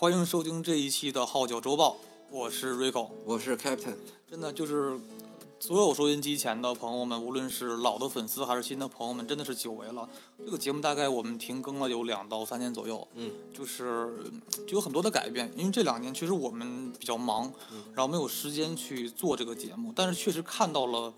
欢迎收听这一期的《号角周报》，我是 Rico。我是 Captain，真的就是所有收音机前的朋友们，无论是老的粉丝还是新的朋友们，真的是久违了。这个节目大概我们停更了有两到三年左右，嗯，就是就有很多的改变，因为这两年其实我们比较忙，然后没有时间去做这个节目，但是确实看到了。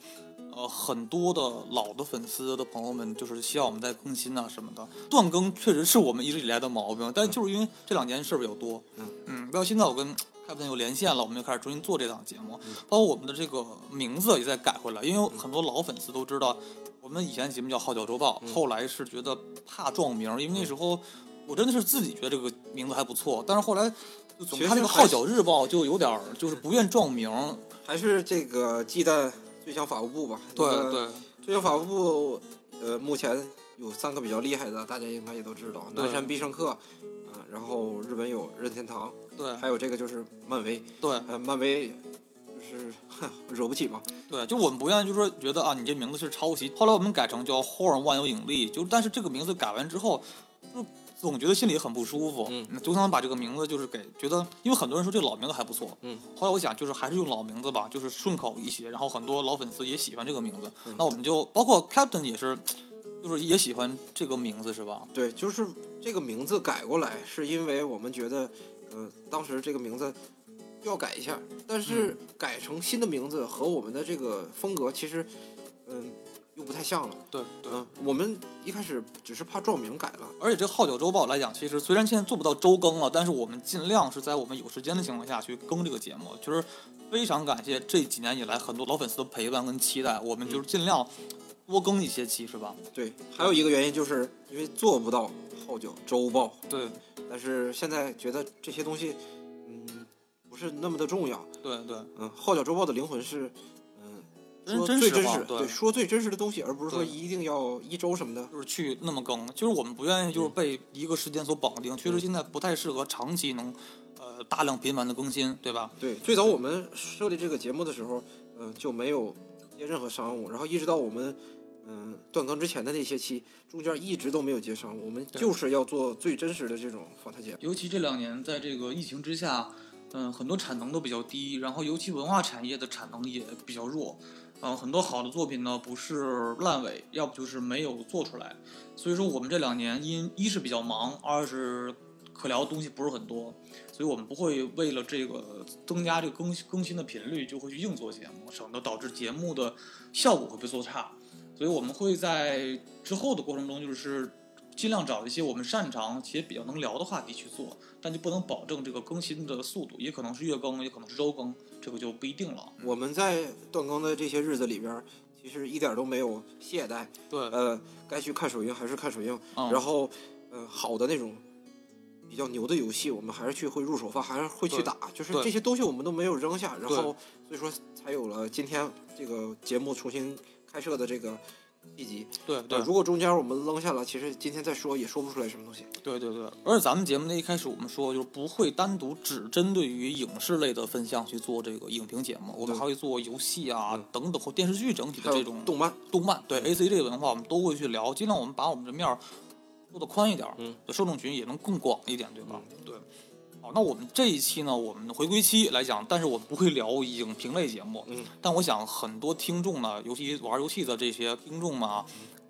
呃，很多的老的粉丝的朋友们就是希望我们再更新啊什么的。断更确实是我们一直以来的毛病，但就是因为这两年事儿比较多，嗯嗯，到现在我跟凯文有连线了，我们就开始重新做这档节目，包括我们的这个名字也在改回来，因为很多老粉丝都知道，我们以前节目叫《号角周报》，后来是觉得怕撞名，因为那时候我真的是自己觉得这个名字还不错，但是后来就总看这个《号角日报》就有点儿就是不愿撞名，还是这个忌惮最强法务部吧？对那个对。最强法务部，呃，目前有三个比较厉害的，大家应该也都知道，对南山必胜客，啊、然后日本有任天堂，对还有这个就是漫威，对呃，漫威就是哼惹不起嘛，对，就我们不愿意，就是说觉得啊，你这名字是抄袭。后来我们改成叫 Horn 万有引力，就但是这个名字改完之后，就总觉得心里很不舒服。嗯，就想把这个名字就是给觉得，因为很多人说这个老名字还不错。嗯，后来我想就是还是用老名字吧，就是顺口一些，然后很多老粉丝也喜欢这个名字，嗯那我们就包括 Captain 也是，就是也喜欢这个名字是吧？对，就是这个名字改过来，是因为我们觉得，呃，当时这个名字要改一下，但嗯是改成新的名字和我们的这个风格其实，嗯、又不太像了。对对。嗯、我们一开始只是怕照明改了，而且这个《号角周报》来讲，其实虽然现在做不到周更了，但是我们尽量是在我们有时间的情况下去更这个节目。就是非常感谢这几年以来很多老粉丝的陪伴跟期待，我们就是尽量多更一些期，是吧？对，还有一个原因就是因为做不到号角周报，对但是现在觉得这些东西，嗯，不是那么的重要。对对嗯，号角周报的灵魂是，说最真实，对说最真实的东西，而不是说一定要一周什么的。就是去那么更，就是我们不愿意就是被一个时间所绑定，确实现在不太适合长期能呃大量频繁的更新，对吧？对，最早我们设立这个节目的时候，呃、就没有接任何商务，然后一直到我们嗯、断更之前的那些期，中间一直都没有接商务，我们就是要做最真实的这种访谈节目。尤其这两年在这个疫情之下，嗯，很多产能都比较低，然后尤其文化产业的产能也比较弱，嗯，很多好的作品呢不是烂尾，要不就是没有做出来，所以说我们这两年因一是比较忙，二是可聊的东西不是很多，所以我们不会为了这个增加这个更更新的频率，就会去硬做节目，省得导致节目的效果会被做差。所以我们会在之后的过程中，就是尽量找一些我们擅长且比较能聊的话题去做，但就不能保证这个更新的速度，也可能是月更，也可能是周更，这个就不一定了。我们在断更的这些日子里边儿，其实一点都没有懈怠，对，呃，该去看首映还是看首映，嗯。然后，呃，好的那种比较牛的游戏，我们还是去会入手放，还是会去打，就是这些东西我们都没有扔下，然后所以说才有了今天这个节目重新开设的这个一集。对对呃，如果中间我们扔下了，其实今天再说也说不出来什么东西。对对对，而且咱们节目的一开始我们说，就是不会单独只针对于影视类的分项去做这个影评节目，我们还会做游戏啊嗯等等或电视剧整体的这种动漫，动漫，对 A C 这个文化我们都会去聊，尽量我们把我们的面儿做的宽一点儿，嗯，受众群也能更广一点，对吧？对。好，那我们这一期呢，我们的回归期来讲，但是我们不会聊影评类节目，嗯，但我想很多听众呢，尤其玩游戏的这些听众们啊，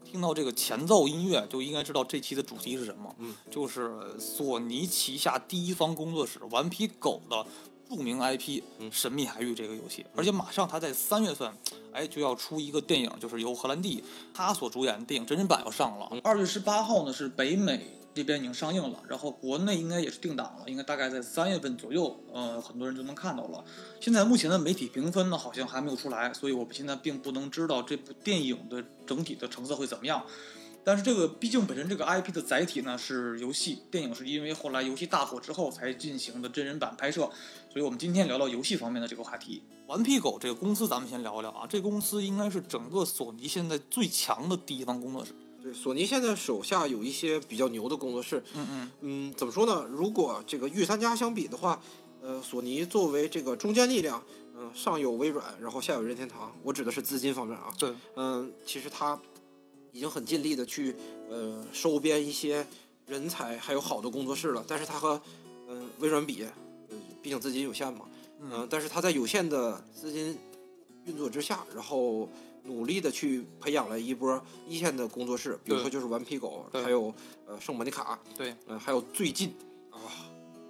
听到这个前奏音乐就应该知道这期的主题是什么，嗯，就是索尼旗下第一方工作室顽皮狗的著名 IP 嗯《神秘海域》这个游戏，而且马上它在三月份，哎，就要出一个电影，就是由荷兰弟他所主演的电影真人版要上了。二月十八号呢是北美这边已经上映了，然后国内应该也是定档了，应该大概在三月份左右，呃，很多人就能看到了。现在目前的媒体评分呢好像还没有出来，所以我们现在并不能知道这部电影的整体的成色会怎么样。但是这个毕竟本身这个 IP 的载体呢是游戏，电影是因为后来游戏大火之后才进行的真人版拍摄，所以我们今天聊聊游戏方面的这个话题。顽皮狗这个公司咱们先聊聊啊，这公司应该是整个索尼现在最强的第一方工作室。对，索尼现在手下有一些比较牛的工作室，嗯嗯，嗯，怎么说呢？如果这个御三家相比的话，呃，索尼作为这个中坚力量，嗯、上有微软，然后下有任天堂，我指的是资金方面啊，对，嗯、其实他已经很尽力的去呃收编一些人才，还有好的工作室了，但是他和嗯、微软比，呃，毕竟资金有限嘛，嗯、嗯，但是他在有限的资金运作之下，然后努力的去培养了一波一线的工作室，比如说就是顽皮狗，还有呃圣莫妮卡，对，嗯、还有最近啊，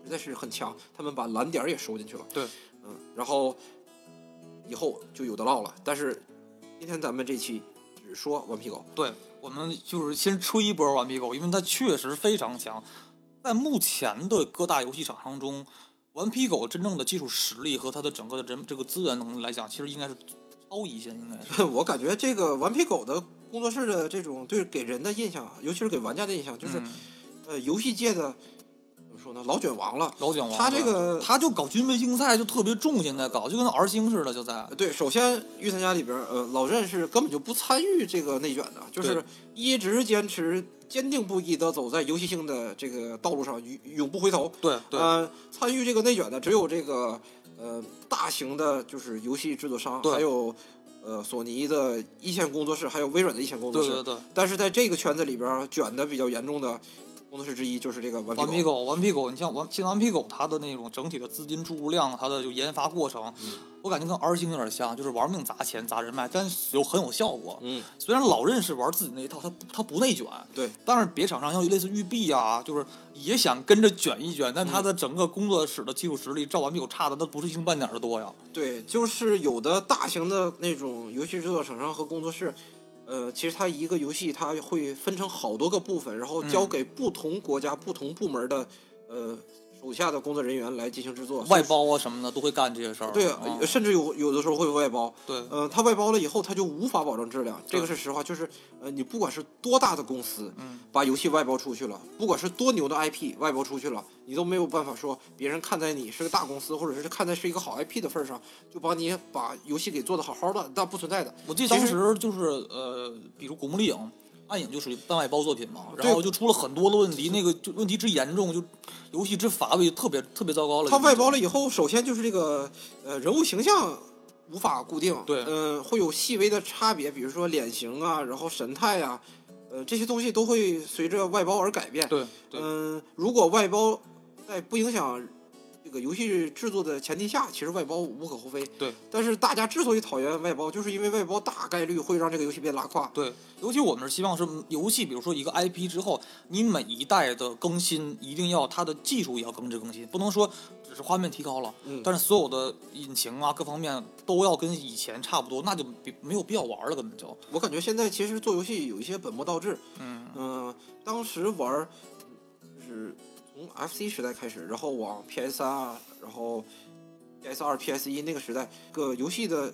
实在是很强，他们把蓝点也收进去了，对，嗯，然后以后就有的唠了，但是今天咱们这期只说顽皮狗，对，我们就是先吹一波顽皮狗，因为它确实非常强。在目前的各大游戏厂商中，顽皮狗真正的技术实力和它的整个的人这个资源能力来讲，其实应该是超一线，应该是。我感觉这个顽皮狗的工作室的这种对给人的印象，尤其是给玩家的印象，就是、嗯呃游戏界的怎么说呢，老卷王了。老卷王，他这个他就搞军备竞赛就特别重，现在搞就跟 R 星似的，就在对，首先御三家里边，呃，老任是根本就不参与这个内卷的，就是一直坚持坚定不移的走在游戏性的这个道路上，永永不回头。对对、呃，参与这个内卷的只有这个呃大型的，就是游戏制作商，还有呃索尼的一线工作室，还有微软的一线工作室。对对对，但是在这个圈子里边儿卷的比较严重的工作室之一就是这个顽皮顽皮狗，顽皮狗，你像顽像顽皮狗，它的那种整体的资金注入量，它的就研发过程，嗯我感觉跟 R 星有点像，就是玩命砸钱砸人脉，但是有很有效果。嗯，虽然老任是玩自己那一套，他他不内卷，对，但是别厂商像类似育碧啊，就是也想跟着卷一卷，但他的整个工作室的技术实力，照顽皮狗差的那不是一星半点的多呀。对，就是有的大型的那种游戏制作厂商和工作室，呃，其实它一个游戏它会分成好多个部分，然后交嗯。给不同国家、不同部门的呃手下的工作人员来进行制作。外包啊什么的都会干这些事儿。对，甚至有有的时候会外包。对呃，他外包了以后，他就无法保证质量，这个是实话。就是呃，你不管是多大的公司，嗯，把游戏外包出去了，不管是多牛的 IP 外包出去了，你都没有办法说别人看在你是个大公司，或者是看在是一个好 IP 的份儿上，就把你把游戏给做得好好的，那不存在的。我记得当其实时就是呃，比如《古墓丽影》。暗影就属于半外包作品嘛，然后就出了很多的问题，那个就问题之严重，就游戏之乏味，特别特别糟糕了。它外包了，以后，首先就是这个呃人物形象无法固定，对嗯、会有细微的差别，比如说脸型啊，然后神态啊、呃这些东西都会随着外包而改变。对对嗯、如果外包在不影响这个游戏制作的前提下，其实外包无可厚非。对。但是大家之所以讨厌外包，就是因为外包大概率会让这个游戏变拉胯。对，尤其我们是希望是游戏，比如说一个 IP 之后，你每一代的更新一定要它的技术也要更值更新，不能说只是画面提高了，嗯但是所有的引擎啊各方面都要跟以前差不多，那就比没有必要玩了，根本就。我感觉现在其实做游戏有一些本末倒置。嗯，嗯、当时玩是从 FC 时代开始，然后往 PS 三啊，然后 PS 二、PS 一那个时代，个游戏的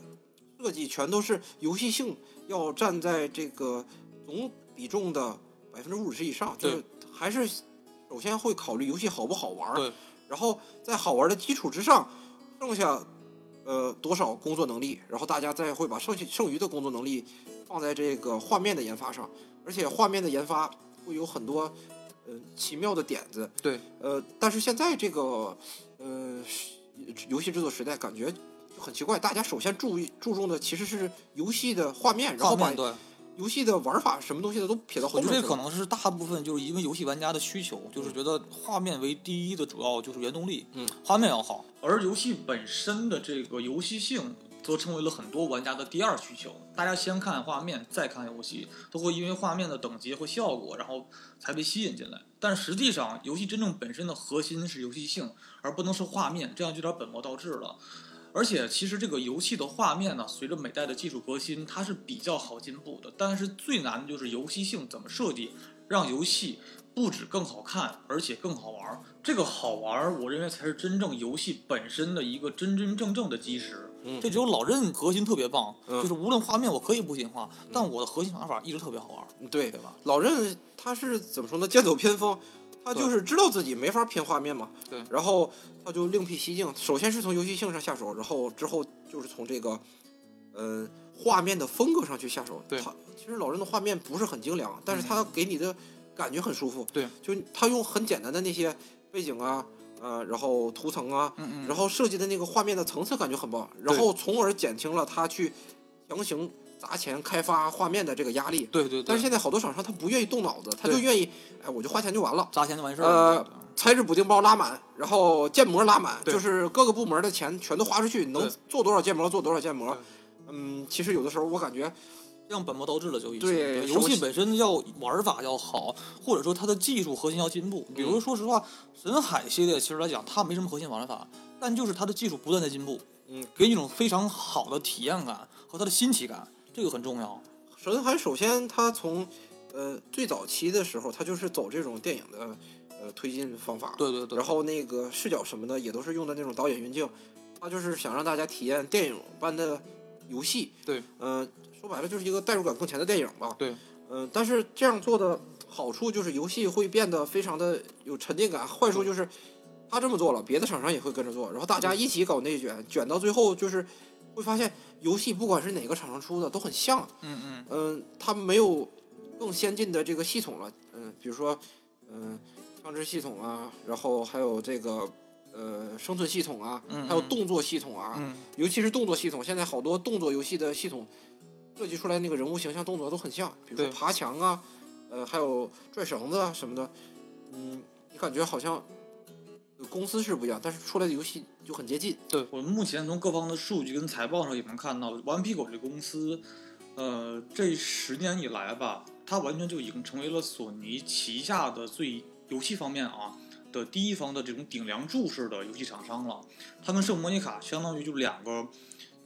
设计全都是游戏性要占在这个总比重的百分之五十以上，就是还是首先会考虑游戏好不好玩儿，然后在好玩的基础之上，剩下呃多少工作能力，然后大家再会把剩下剩余的工作能力放在这个画面的研发上，而且画面的研发会有很多呃奇妙的点子，对，呃，但是现在这个呃游戏制作时代，感觉就很奇怪，大家首先注意注重的其实是游戏的画面，然后把对，游戏的玩法什么东西的都撇到后面。我觉得这可能是大部分就是因为游戏玩家的需求，就是觉得画面为第一的主要就是原动力，嗯，画面要好，而游戏本身的这个游戏性。则成为了很多玩家的第二需求。大家先看画面，再看游戏，都会因为画面的等级和效果，然后才被吸引进来。但实际上，游戏真正本身的核心是游戏性，而不能是画面，这样就有点本末倒置了。而且，其实这个游戏的画面呢，随着每代的技术革新，它是比较好进步的。但是最难的就是游戏性怎么设计，让游戏不止更好看，而且更好玩。这个好玩，我认为才是真正游戏本身的一个真真正正的基石。嗯。这只有老任核心特别棒，嗯。就是无论画面我可以不进化，但我的核心玩法一直特别好玩，对。对吧？老任他是怎么说呢？剑走偏锋，他就是知道自己没法拼画面嘛，对。然后他就另辟蹊径，首先是从游戏性上下手，然后之后就是从这个，呃，画面的风格上去下手。对。他其实老任的画面不是很精良，但是他给你的感觉很舒服。对，就他用很简单的那些背景啊，呃，然后图层啊，然后设计的那个画面的层次感觉很棒，然后从而减轻了他去强行砸钱开发画面的这个压力。对对对，但是现在好多厂商他不愿意动脑子，他就愿意，哎，我就花钱就完了。砸钱就完事儿了。呃材质补丁包拉满，然后建模拉满，就是各个部门的钱全都花出去，能做多少建模做多少建模。嗯，其实有的时候我感觉，这样本末倒置了就已经。对游戏本身要玩法要好，或者说它的技术核心要进步。比如说实话，神海系列其实来讲，它没什么核心玩法，但就是它的技术不断在进步，嗯，给你一种非常好的体验感和它的新奇感，这个很重要。神海首先它从呃最早期的时候，它就是走这种电影的呃推进方法，对对对。然后那个视角什么的也都是用的那种导演运镜，它就是想让大家体验电影般的游戏。对，嗯、说白了就是一个代入感更强的电影吧。对，嗯、但是这样做的好处就是游戏会变得非常的有沉浸感，坏处就是他这么做了，别的厂商也会跟着做，然后大家一起搞内卷，卷到最后就是会发现游戏不管是哪个厂商出的都很像，嗯嗯，嗯，他们没有更先进的这个系统了，嗯，比如说，嗯，枪支系统啊，然后还有这个呃生存系统啊，还有动作系统啊，嗯，尤其是动作系统，现在好多动作游戏的系统设计出来那个人物形象动作都很像，比如说爬墙啊，呃，还有拽绳子啊什么的，嗯，你感觉好像呃公司是不一样，但是出来的游戏就很接近。对我们目前从各方的数据跟财报上也能看到，顽皮狗这公司，呃，这十年以来吧，它完全就已经成为了索尼旗下的最游戏方面啊的第一方的这种顶梁柱式的游戏厂商了。它跟圣莫妮卡相当于就两个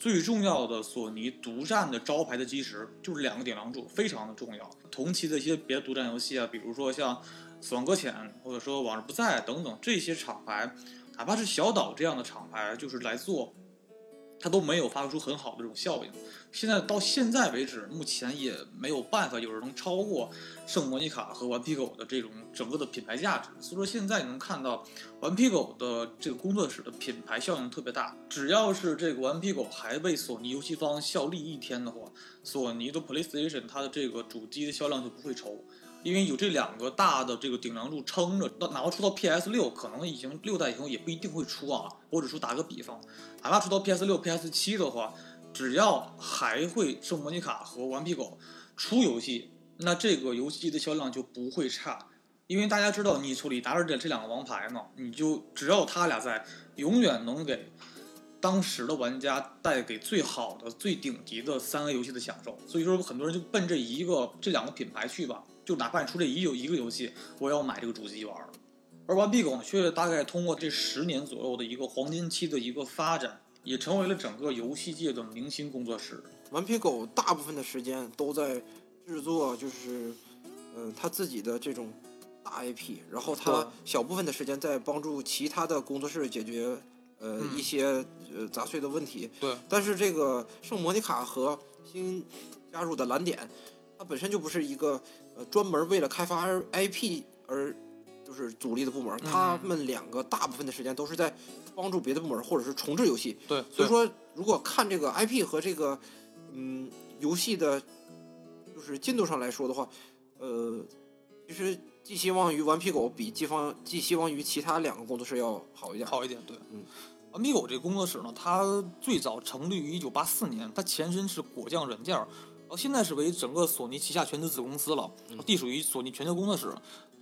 最重要的索尼独占的招牌的基石，就是两个顶梁柱，非常的重要。同期的一些别的独占游戏啊，比如说像《死亡搁浅》或者说《往日不在》等等这些厂牌。哪怕是小岛这样的厂牌，就是来做，它都没有发挥出很好的这种效应。现在到现在为止，目前也没有办法有人能超过圣莫妮卡和顽皮狗的这种整个的品牌价值。所以说，现在你能看到顽皮狗的这个工作室的品牌效应特别大。只要是这个顽皮狗还为索尼游戏方效力一天的话，索尼的 PlayStation 它的这个主机的销量就不会愁。因为有这两个大的这个顶梁柱撑着，到哪怕出到 PS 六，可能已经六代以后也不一定会出啊。我只说打个比方，哪怕出到 PS 六、PS 七的话，只要还会圣莫妮卡和顽皮狗出游戏，那这个游戏机的销量就不会差。因为大家知道，你手里拿着这这两个王牌呢，你就只要他俩在，永远能给当时的玩家带给最好的、最顶级的三 A 游戏的享受。所以说，很多人就奔这一个、这两个品牌去吧。就哪怕你出这一有一个游戏，我也要买这个主机玩儿。而顽皮狗呢，却大概通过这十年左右的一个黄金期的一个发展，也成为了整个游戏界的明星工作室。顽皮狗大部分的时间都在制作，就是，呃，他自己的这种大 IP，然后对他小部分的时间在帮助其他的工作室解决，呃，嗯一些呃杂碎的问题。对，但是这个圣莫妮卡和新加入的蓝点，它本身就不是一个呃专门为了开发 IP 而就是主力的部门，嗯他们两个大部分的时间都是在帮助别的部门或者是重置游戏。对，所以说，如果看这个 IP 和这个嗯游戏的，就是进度上来说的话，呃，其实寄希望于顽皮狗比寄方寄希望于其他两个工作室要好一点。好一点，对，嗯。顽皮狗这个工作室呢，它最早成立于一九八四年，它前身是果酱软件后现在是为整个索尼旗下全资子公司了，隶属于索尼全球工作室。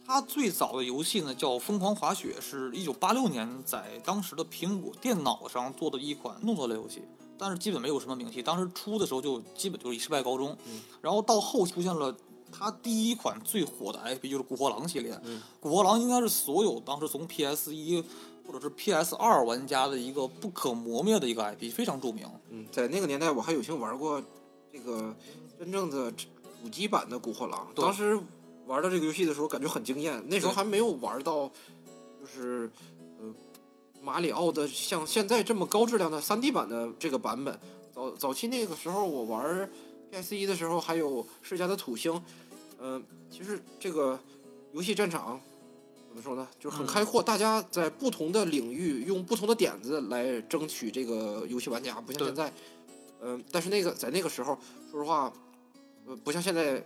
它最早的游戏呢叫《疯狂滑雪》，是一九八六年在当时的苹果电脑上做的一款动作类游戏，但是基本没有什么名气。当时出的时候就基本就是以失败告终。嗯然后到后出现了它第一款最火的 IP，就是《古惑狼》系列。嗯古惑狼》应该是所有当时从 PS 一或者是 PS 二玩家的一个不可磨灭的一个 IP，非常著名。嗯，在那个年代，我还有幸玩过这个真正的主机版的《古惑狼》，当时玩到这个游戏的时候，感觉很惊艳。那时候还没有玩到，就是呃马里奥的像现在这么高质量的 3D 版的这个版本。早早期那个时候，我玩 PS 一的时候，还有世嘉的土星。嗯、其实这个游戏战场怎么说呢，就是很嗯开阔，大家在不同的领域用不同的点子来争取这个游戏玩家，不像现在。嗯、但是那个在那个时候，说实话，呃，不像现在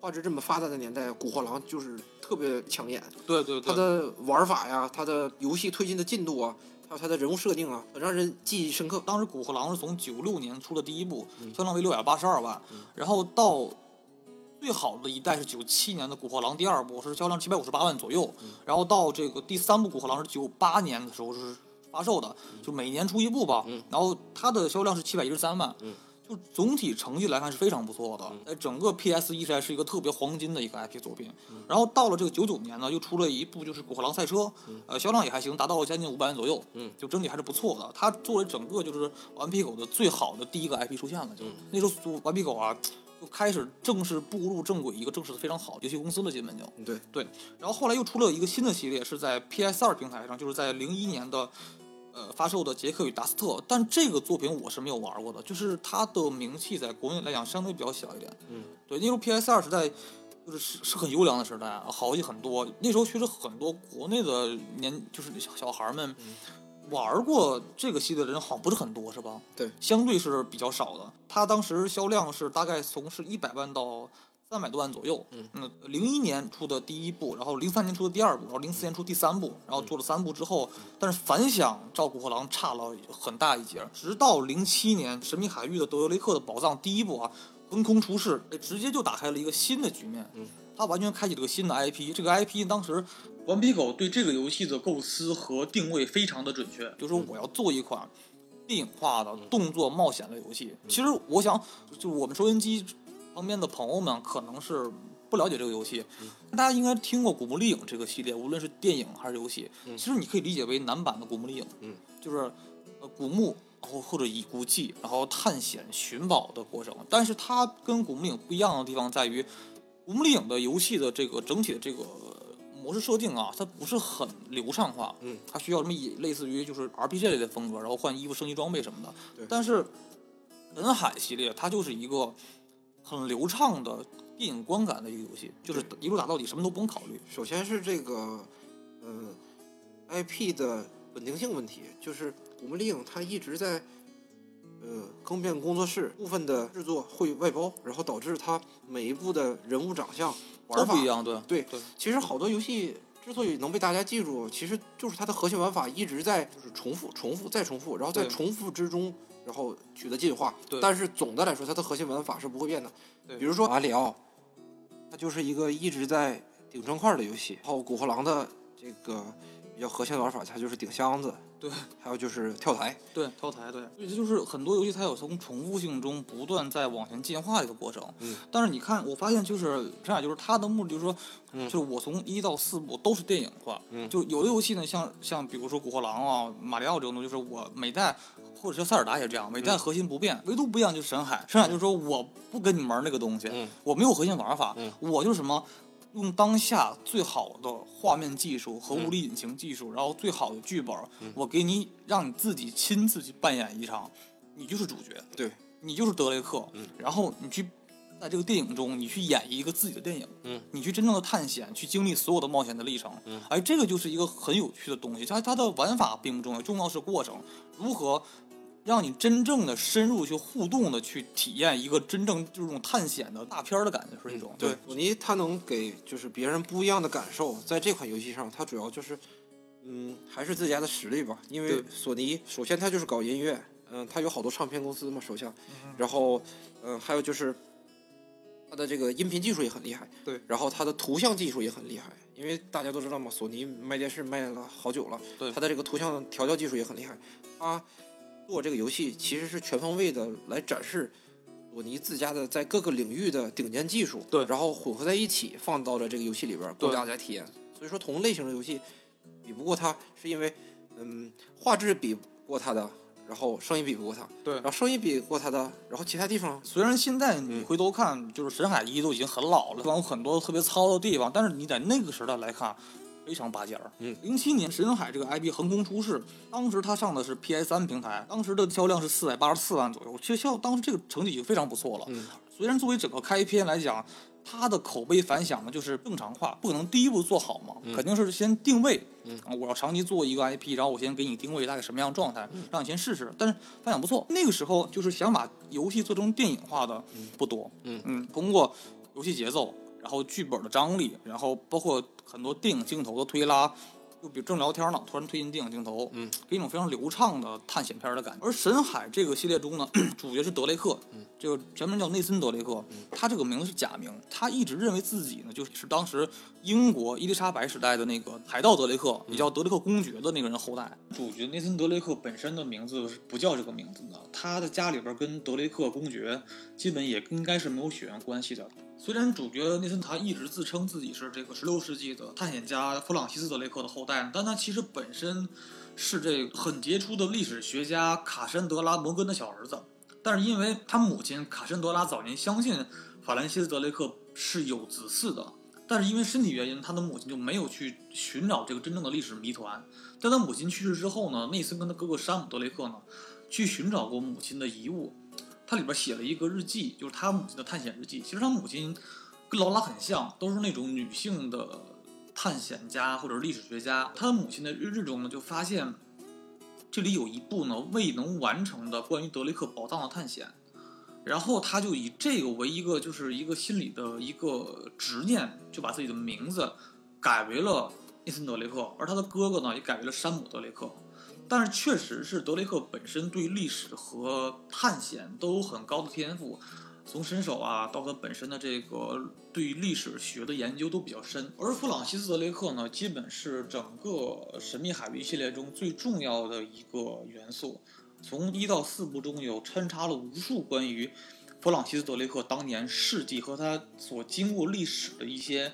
画质这么发达的年代，《古惑狼》就是特别抢眼。对对对，它的玩法呀，它的游戏推进的进度啊，还有它的人物设定啊，让人记忆深刻。当时《古惑狼》是从九六年出的第一部，嗯销量为六百八十二万，然后到最好的一代是九七年的《古惑狼》第二部，是销量七百五十八万左右。然后到这个第三部《古惑狼》是九八年的时候是发售的，就每年出一部吧。然后它的销量是七百一十三万。就总体成绩来看是非常不错的，在整个 PS 一时代是一个特别黄金的一个 IP 作品。然后到了这个九九年呢，又出了一部就是《古惑狼赛车》，呃，销量也还行，达到了将近五百万左右。嗯，就整体还是不错的。它作为整个就是顽皮狗的最好的第一个 IP 出现了，就那时候顽皮狗啊。就开始正式步入正轨，一个正式的非常好游戏公司了，基本就对对。然后后来又出了一个新的系列，是在 PS 二平台上，就是在零一年的。呃，发售的《杰克与达斯特》，但这个作品我是没有玩过的，就是它的名气在国内来讲相对比较小一点。嗯，对，那时候 PS 二时代就是是是很优良的时代，好游戏很多。那时候确实很多国内的年就是小小孩们玩过这个系列的人好像不是很多，是吧？对，相对是比较少的。它当时销量是大概从是一百万到。三百多万左右，嗯，零一年出的第一部，然后零三年出的第二部，然后零四年出第三部，然后做了三部之后，但是反响照古惑狼差了很大一截。直到零七年《神秘海域的德雷克的宝藏》第一部啊，横空出世，直接就打开了一个新的局面，嗯，它完全开启了个新的 IP。这个 IP 当时顽皮狗对这个游戏的构思和定位非常的准确，就是说我要做一款电影化的动作冒险类游戏。其实我想，就我们收音机。旁边的朋友们可能是不了解这个游戏，大家应该听过《古墓丽影》这个系列，无论是电影还是游戏，其实你可以理解为男版的《古墓丽影》，嗯，就是呃古墓，然后或者以古迹，然后探险寻宝的过程。但是它跟《古墓丽影》不一样的地方在于，《古墓丽影》的游戏的这个整体的这个模式设定啊，它不是很流畅化，嗯，它需要什么以类似于就是 RPG 类的风格，然后换衣服、升级装备什么的。但是人海系列它就是一个。很流畅的电影观感的一个游戏，就是一路打到底，什么都不用考虑。首先是这个，呃，IP 的稳定性问题，就是《古墓丽影》它一直在，呃，更变工作室部分的制作会外包，然后导致它每一部的人物长相玩法不一样。对对对，其实好多游戏之所以能被大家记住，其实就是它的核心玩法一直在就是重复、重复再重复，然后在重复之中。然后取得进化，但是总的来说，它的核心玩法是不会变的。比如说马里奥，它就是一个一直在顶砖块的游戏。然后古惑狼的这个比较核心玩法，它就是顶箱子。对，还有就是跳台，对，跳台，对，这就是很多游戏它有从重复性中不断在往前进化的一个过程。嗯，但是你看，我发现就是这样，就是它的目的就是说，嗯，就是我从一到四部都是电影化。嗯，就有的游戏呢，像像比如说古惑狼啊、马里奥这种东西，就是我每代或者是塞尔达也这样，每代核心不变，唯独不一样就是深海。深海就是说我不跟你玩那个东西，我没有核心玩法，我就是什么。用当下最好的画面技术和物理引擎技术，然后最好的剧本，我给你，让你自己亲自去扮演一场，你就是主角，对。你就是德雷克，然后你去在这个电影中，你去演绎一个自己的电影，嗯，你去真正的探险，去经历所有的冒险的历程，嗯，哎，这个就是一个很有趣的东西，它它的玩法并不重要，重要是过程，如何。让你真正的深入去互动的去体验一个真正就是这种探险的大片的感觉是一种。对，索尼它能给就是别人不一样的感受，在这款游戏上，它主要就是，嗯，还是自家的实力吧。因为索尼首先它就是搞音乐，嗯，它有好多唱片公司嘛手下，然后，嗯，还有就是它的这个音频技术也很厉害。对，然后它的图像技术也很厉害，因为大家都知道嘛，索尼卖电视卖了好久了，对，它的这个图像调教技术也很厉害，它。做这个游戏其实是全方位的来展示索尼自家的在各个领域的顶尖技术，对，然后混合在一起放到了这个游戏里边供大家体验。所以说同类型的游戏比不过它，是因为嗯画质比不过它的，然后声音比不过它，对，然后声音比不过它的，然后其他地方虽然现在你回头看，就是神海一都已经很老了，有很多特别糙的地方，但是你在那个时代来看。非常拔尖儿。嗯，零七年《神海》这个 IP 横空出世，当时它上的是 PS 三平台，当时的销量是四百八十四万左右。其实像当时这个成绩已经非常不错了。嗯，虽然作为整个开篇来讲，它的口碑反响呢就是正常化，不可能第一步做好嘛，肯定是先定位。嗯，我要长期做一个 IP，然后我先给你定位大概什么样的状态，让你先试试。但是反响不错。那个时候就是想把游戏做成电影化的不多。嗯嗯，通过游戏节奏。然后剧本的张力，然后包括很多电影镜头的推拉，就比如正聊天呢，突然推进电影镜头，嗯，给一种非常流畅的探险片的感觉。而《神海》这个系列中呢，主角是德雷克，嗯，这个全名叫内森·德雷克，他这个名字是假名，他一直认为自己呢就是当时英国伊丽莎白时代的那个海盗德雷克，也叫德雷克公爵的那个人后代。主角内森·德雷克本身的名字是不叫这个名字的，他的家里边跟德雷克公爵基本也应该是没有血缘关系的。虽然主角内森他一直自称自己是这个16世纪的探险家弗朗西斯德雷克的后代，但他其实本身是这个很杰出的历史学家卡珊德拉摩根的小儿子。但是因为他母亲卡珊德拉早年相信法兰西斯德雷克是有子嗣的，但是因为身体原因，他的母亲就没有去寻找这个真正的历史谜团。在他母亲去世之后呢，内森跟他哥哥山姆德雷克呢去寻找过母亲的遗物。他里边写了一个日记，就是他母亲的探险日记。其实他母亲跟劳拉很像，都是那种女性的探险家或者历史学家。他母亲的日志中呢，就发现这里有一部呢未能完成的关于德雷克宝藏的探险。然后他就以这个为一个就是一个心理的一个执念，就把自己的名字改为了伊森·德雷克，而他的哥哥呢也改为了山姆·德雷克。但是确实是德雷克本身对历史和探险都有很高的天赋，从身手啊到他本身的这个对历史学的研究都比较深。而弗朗西斯·德雷克呢，基本是整个神秘海域系列中最重要的一个元素。从一到四部中有穿插了无数关于弗朗西斯·德雷克当年事迹和他所经过历史的一些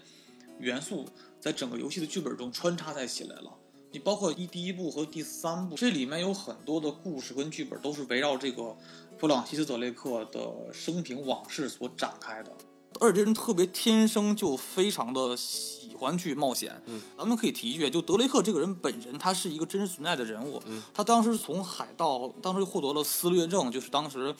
元素，在整个游戏的剧本中穿插在起来了。你包括一第一部和第三部，这里面有很多的故事跟剧本都是围绕这个弗朗西斯·德雷克的生平往事所展开的。而且这人特别天生就非常的喜欢去冒险。嗯，咱们可以提一句，就德雷克这个人本人，他是一个真实存在的人物。嗯，他当时从海盗，当时获得了私掠证，就是当时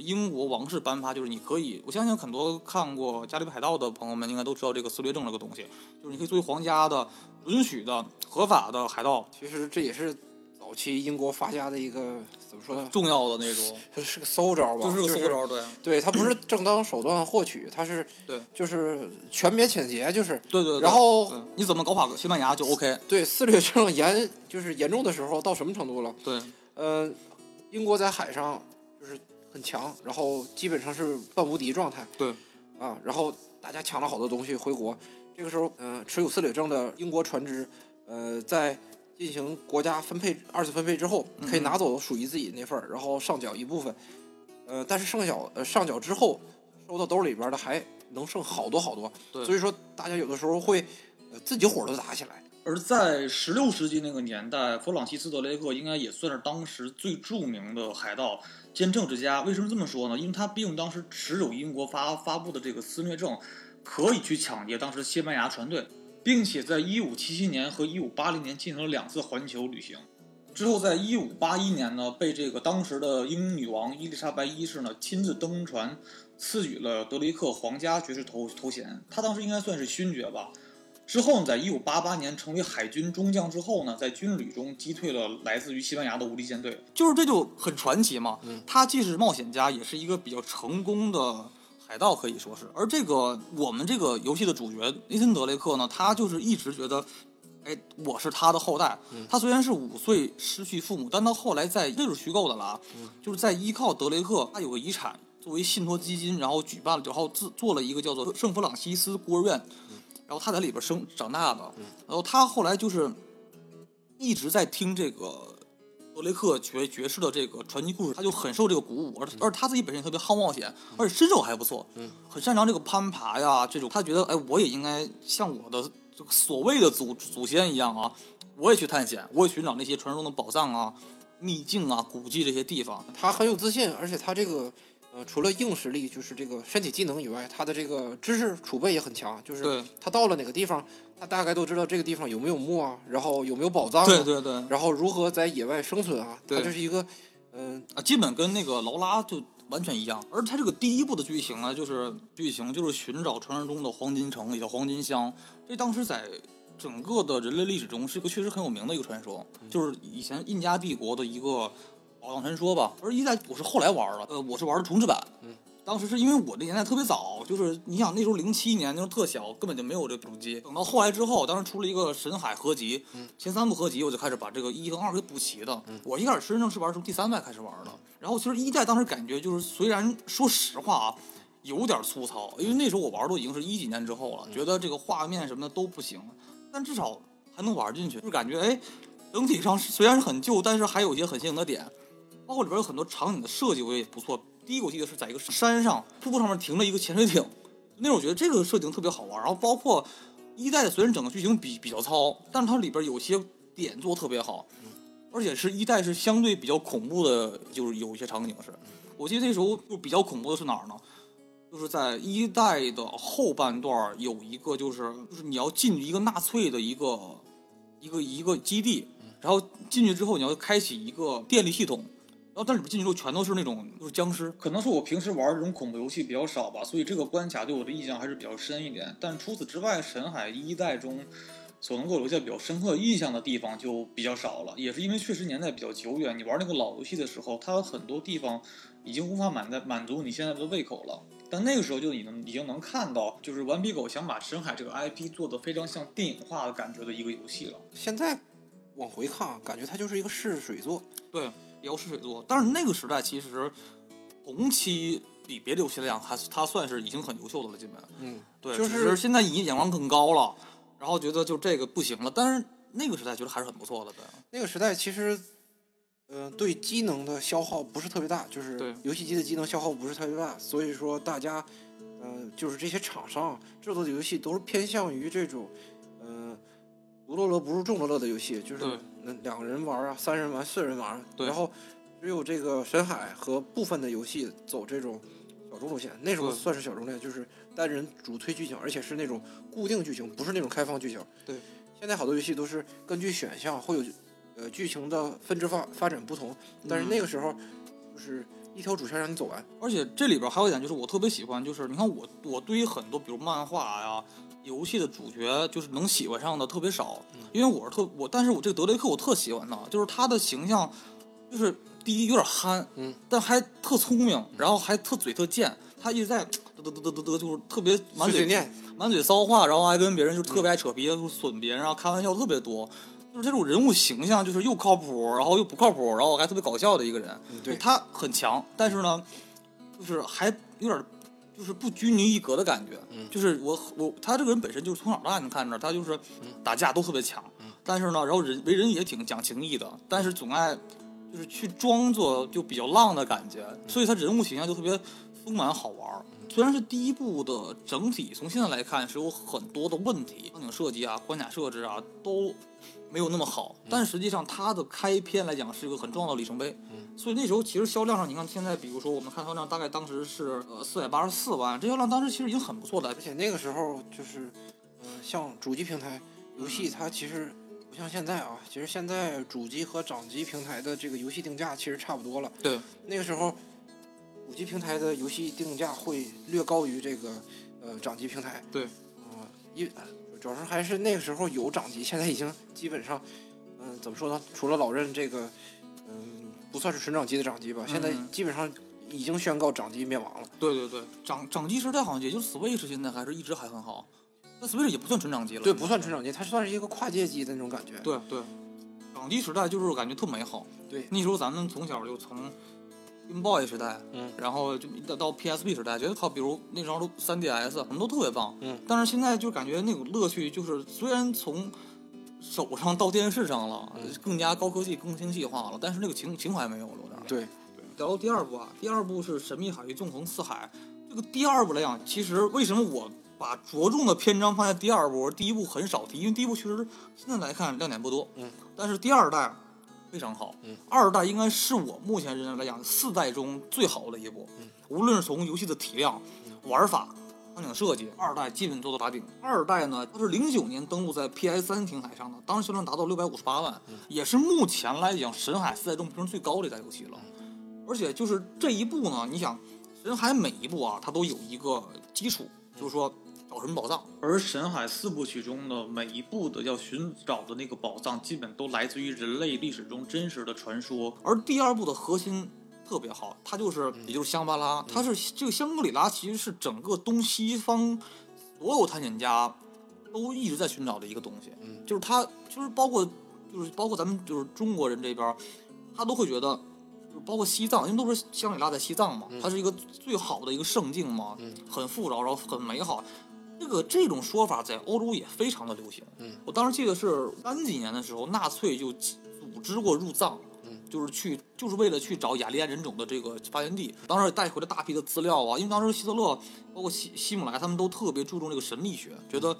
英国王室颁发，就是你可以，我相信很多看过《加勒比海盗》的朋友们应该都知道这个私掠证这个东西，就是你可以作为皇家的允许的合法的海盗，其实这也是早期英国发家的一个怎么说呢？重要的那种，它是个馊招吧？就是个是馊招，对，对，它不是正当手段获取，它是 对就是全面抢劫，就是对对对。然后你怎么搞法西班牙就 OK，对肆虐症严就是严重的时候到什么程度了？对呃，英国在海上就是很强，然后基本上是半无敌状态。对，啊，然后大家抢了好多东西回国。这个时候，嗯、持有私掠证的英国船只，呃，在进行国家分配二次分配之后，可以嗯拿走属于自己那份儿，然后上缴一部分。呃，但是剩缴呃上缴之后，收到兜里边的还能剩好多好多。对所以说大家有的时候会、呃、自己火都打起来。而在十六世纪那个年代，弗朗西斯·德雷克应该也算是当时最著名的海盗兼政治家。为什么这么说呢？因为他毕竟当时持有英国发发布的这个私掠证，可以去抢劫当时西班牙船队，并且在一五七七年和一五八零年进行了两次环球旅行。之后，在一五八一年呢，被这个当时的英女王伊丽莎白一世呢亲自登船，赐予了德雷克皇家爵士头头衔。他当时应该算是勋爵吧。之后呢，在一五八八年成为海军中将之后呢，在军旅中击退了来自于西班牙的无敌舰队，就是这就很传奇嘛。嗯他既是冒险家，也是一个比较成功的海盗，可以说是。而这个我们这个游戏的主角伊森德雷克呢，他就是一直觉得，哎，我是他的后代。他虽然是五岁失去父母，但他后来在这是虚构的了啊，就是在依靠德雷克，他有个遗产作为信托基金，然后举办了，然后自做了一个叫做圣弗朗西斯孤儿院。然后他在里边生长大的，然后他后来就是一直在听这个德雷克爵爵士的这个传奇故事，他就很受这个鼓舞，而而他自己本身也特别好冒险，而且身手还不错，嗯，很擅长这个攀爬呀这种，他觉得哎，我也应该像我的这个所谓的祖祖先一样啊，我也去探险，我也寻找那些传说中的宝藏啊、秘境啊、古迹这些地方，他很有自信，而且他这个呃，除了硬实力，就是这个身体技能以外，他的这个知识储备也很强。就是他到了哪个地方，他大概都知道这个地方有没有墓啊，然后有没有宝藏、啊，对对对，然后如何在野外生存啊。他这是一个嗯、啊，基本跟那个劳拉就完全一样。而他这个第一部的剧情呢，就是剧情就是寻找传说中的黄金城，也叫黄金乡。这当时在整个的人类历史中是一个确实很有名的一个传说，就是以前印加帝国的一个宝藏传说吧。而一代我是后来玩的，呃，我是玩的重置版，当时是因为我这年代特别早，就是你想那时候零七年那时候特小，根本就没有这个主机。等到后来之后，当时出了一个神海合集，前三部合集，我就开始把这个一和二给补齐的。我一开始真正是玩从第三代开始玩的。然后其实一代当时感觉就是，虽然说实话啊，有点粗糙，因为那时候我玩都已经是一几年之后了，觉得这个画面什么的都不行，但至少还能玩进去，就感觉哎，整体上虽然是很旧，但是还有一些很新颖的点，包括里边有很多场景的设计，我也不错。第一个我记得是在一个山上瀑布上面停了一个潜水艇，那时候我觉得这个设定特别好玩。然后包括一代虽然整个剧情比比较糙，但是它里边有些点做特别好，而且是一代是相对比较恐怖的，就是有一些场景是。我记得那时候就比较恐怖的是哪儿呢？就是在一代的后半段有一个就是就是你要进去一个纳粹的一个一个一个基地，然后进去之后你要开启一个电力系统。然后，但里边进去之后全都是那种就是僵尸。可能是我平时玩这种恐怖游戏比较少吧，所以这个关卡对我的印象还是比较深一点。但除此之外，神海一代中所能够留下比较深刻印象的地方就比较少了。也是因为确实年代比较久远，你玩那个老游戏的时候，它有很多地方已经无法满在满足你现在的胃口了。但那个时候就已经已经能看到，就是顽皮狗想把神海这个 IP 做得非常像电影化的感觉的一个游戏了。现在往回看，感觉它就是一个试水作。对。要试水座，但是那个时代其实同期比别的游戏来讲，还它算是已经很优秀的了，基本。嗯，对，就是现在眼眼光更高了，然后觉得就这个不行了。但是那个时代觉得还是很不错的，对。那个时代其实，呃，对机能的消耗不是特别大，就是游戏机的机能消耗不是特别大，所以说大家，嗯，就是这些厂商制作的游戏都是偏向于这种，嗯，独乐乐不如众乐乐的游戏，就是。那两个人玩啊，三人玩，四人玩，然后只有这个深海和部分的游戏走这种小众路线。那时候算是小众路线，就是单人主推剧情，而且是那种固定剧情，不是那种开放剧情。对，现在好多游戏都是根据选项会有呃剧情的分支发发展不同，但是那个时候就是一条主线让你走完。而且这里边还有一点就是我特别喜欢，就是你看我我对于很多比如漫画呀。游戏的主角就是能喜欢上的特别少，因为我是特我，但是我这个德雷克我特喜欢他，就是他的形象，就是第一有点憨，嗯，但还特聪明，然后还特嘴特贱，他一直在嘚嘚嘚嘚嘚嘚，就是特别满嘴念，满嘴骚话，然后还跟别人就特别爱扯皮，就损别人，然后开玩笑特别多，就是这种人物形象就是又靠谱，然后又不靠谱，然后还特别搞笑的一个人，对他很强，但是呢，就是还有点。就是不拘泥一格的感觉，就是我我他这个人本身就是从小到大能看着他就是打架都特别强，但是呢，然后人为人也挺讲情义的，但是总爱就是去装作就比较浪的感觉，所以他人物形象就特别丰满好玩。虽然是第一部的整体，从现在来看是有很多的问题，场景设计啊、关卡设置啊都没有那么好，但实际上它的开篇来讲是一个很重要的里程碑。所以那时候其实销量上，你看现在，比如说我们看销量，大概当时是呃四百八十四万，这销量当时其实已经很不错了。而且那个时候就是，呃，像主机平台游戏，它其实不像现在啊。其实现在主机和掌机平台的这个游戏定价其实差不多了。对。那个时候，主机平台的游戏定价会略高于这个呃掌机平台。对。啊，一主要是还是那个时候有掌机，现在已经基本上，嗯，怎么说呢？除了老任这个，嗯。不算是纯掌机的掌机吧，现在基本上已经宣告掌机灭亡了。对对对，掌掌机时代好像也就 Switch 现在还是一直还很好，那 Switch 也不算纯掌机了。对，不算纯掌机，它算是一个跨界机的那种感觉。对对，掌机时代就是感觉特美好。对，那时候咱们从小就从 Boy 时代，嗯，然后就到到 PSP 时代，觉得靠比如那时候都 3DS，什么都特别棒。嗯，但是现在就感觉那种乐趣就是虽然从手上到电视上了，更加高科技、更精细化了，但是那个情情怀没有了，有点。对对。聊到第二部啊，第二部是《神秘海域纵横四海》。这个第二部来讲，其实为什么我把着重的篇章放在第二部，第一部很少提？因为第一部确实现在来看亮点不多。嗯。但是第二代非常好。嗯。二代应该是我目前认为来讲四代中最好的一部。嗯。无论是从游戏的体量、玩法。场景设计，二代基本做到打顶。二代呢，它是零九年登陆在 PS 三平台上的，当时销量达到六百五十八万，也是目前来讲神海四代中评分最高的一代游戏了。而且就是这一部呢，你想，神海每一部啊，它都有一个基础，就是说找什么宝藏。而神海四部曲中的每一部的要寻找的那个宝藏，基本都来自于人类历史中真实的传说。而第二部的核心。特别好，它就是也就是香巴拉，它是这个香格里拉其实是整个东西方所有探险家都一直在寻找的一个东西，嗯就是它就是包括就是包括咱们就是中国人这边儿，他都会觉得。就是包括西藏，因为都是香格里拉在西藏嘛，它是一个最好的一个圣境嘛，嗯很富饶，然后很美好。这个这种说法在欧洲也非常的流行。嗯，我当时记得是三几年的时候，纳粹就组织过入藏，嗯，就是去就是为了去找雅利安人种的这个发源地。当时也带回了大批的资料啊，因为当时希特勒包括希希姆莱他们都特别注重这个神秘学，觉得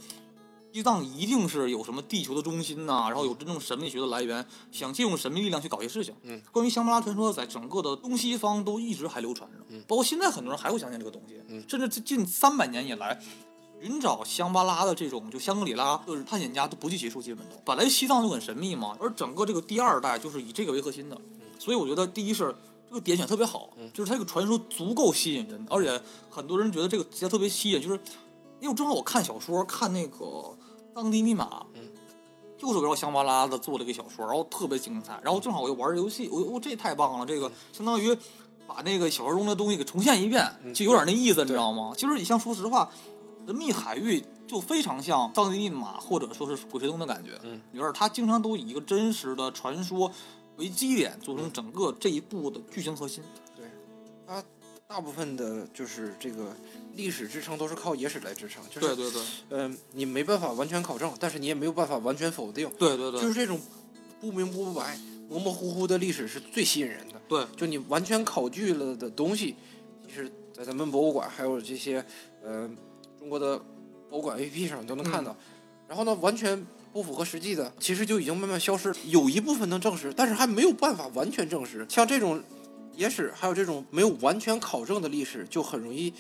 西藏一定是有什么地球的中心呐、然后有真正神秘学的来源，想借用神秘力量去搞一些事情。嗯，关于香巴拉传说，在整个的东西方都一直还流传着，嗯包括现在很多人还会相信这个东西，嗯甚至近近三百年以来。寻找香巴拉的这种，就香格里拉，就是探险家都不计其数，基本都。本来西藏就很神秘嘛，而整个这个第二代就是以这个为核心的，所以我觉得第一是这个点选特别好，就是它这个传说足够吸引人，而且很多人觉得这个题材特别吸引，就是因为正好我看小说，看那个《当地密码》，就是围绕香巴拉的做了一个小说，然后特别精彩，然后正好我又玩游戏，我我这太棒了，这个相当于把那个小说中的东西给重现一遍，就有点那意思，你知道吗？其实你像说实话，神秘海域就非常像《藏地密码》或者说是《鬼吹灯》的感觉，嗯，就是它经常都以一个真实的传说为基点，组成整个这一部的剧情核心。对，它大部分的就是这个历史支撑都是靠野史来支撑，就是对对对嗯、你没办法完全考证，但是你也没有办法完全否定，对对对，就是这种不明不白、模模糊糊的历史是最吸引人的。对就你完全考据了的东西，其实在咱们博物馆还有这些呃中国的博物馆 APP 上都能看到。然后呢，完全不符合实际的，其实就已经慢慢消失。有一部分能证实，但是还没有办法完全证实。像这种野史，还有这种没有完全考证的历史，就很容易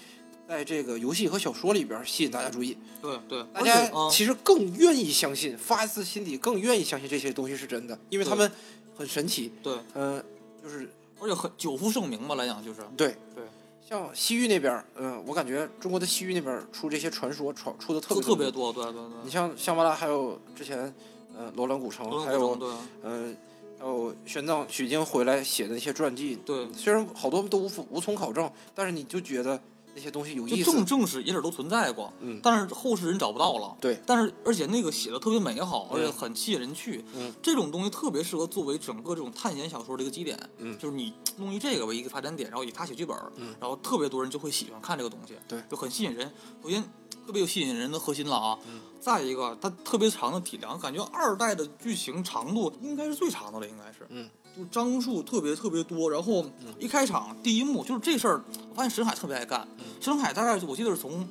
在这个游戏和小说里边吸引大家注意。对对，大家其实更愿意相信，发自心底更愿意相信这些东西是真的，因为他们很神奇。对，嗯、就是而且很久负盛名吧，来讲就是对对，像西域那边儿，嗯、我感觉中国的西域那边出这些传说，传出的特别特别多。对，对对你对。像香巴拉，还有之前，呃，罗兰古城，还有，嗯呃，还有玄奘取经回来写的那些传记，对，虽然好多都无无从考证，但是你就觉得那些东西有意思就正。正史野史都存在过，嗯但是后世人找不到了。对，但是而且那个写的特别美好，而且嗯很吸引人去。嗯，这种东西特别适合作为整个这种探险小说的一个基点。嗯就是你弄一这个为一个发展点，然后以它写剧本，嗯然后特别多人就会喜欢看这个东西，对就很吸引人。首先特别有吸引人的核心了啊。嗯再一个，它特别长的体量，感觉二代的剧情长度应该是最长的了，应该是。嗯。就章数特别特别多，然后一开场第一幕就是这事儿，我发现沈海特别爱干。嗯。沈海大概我记得是从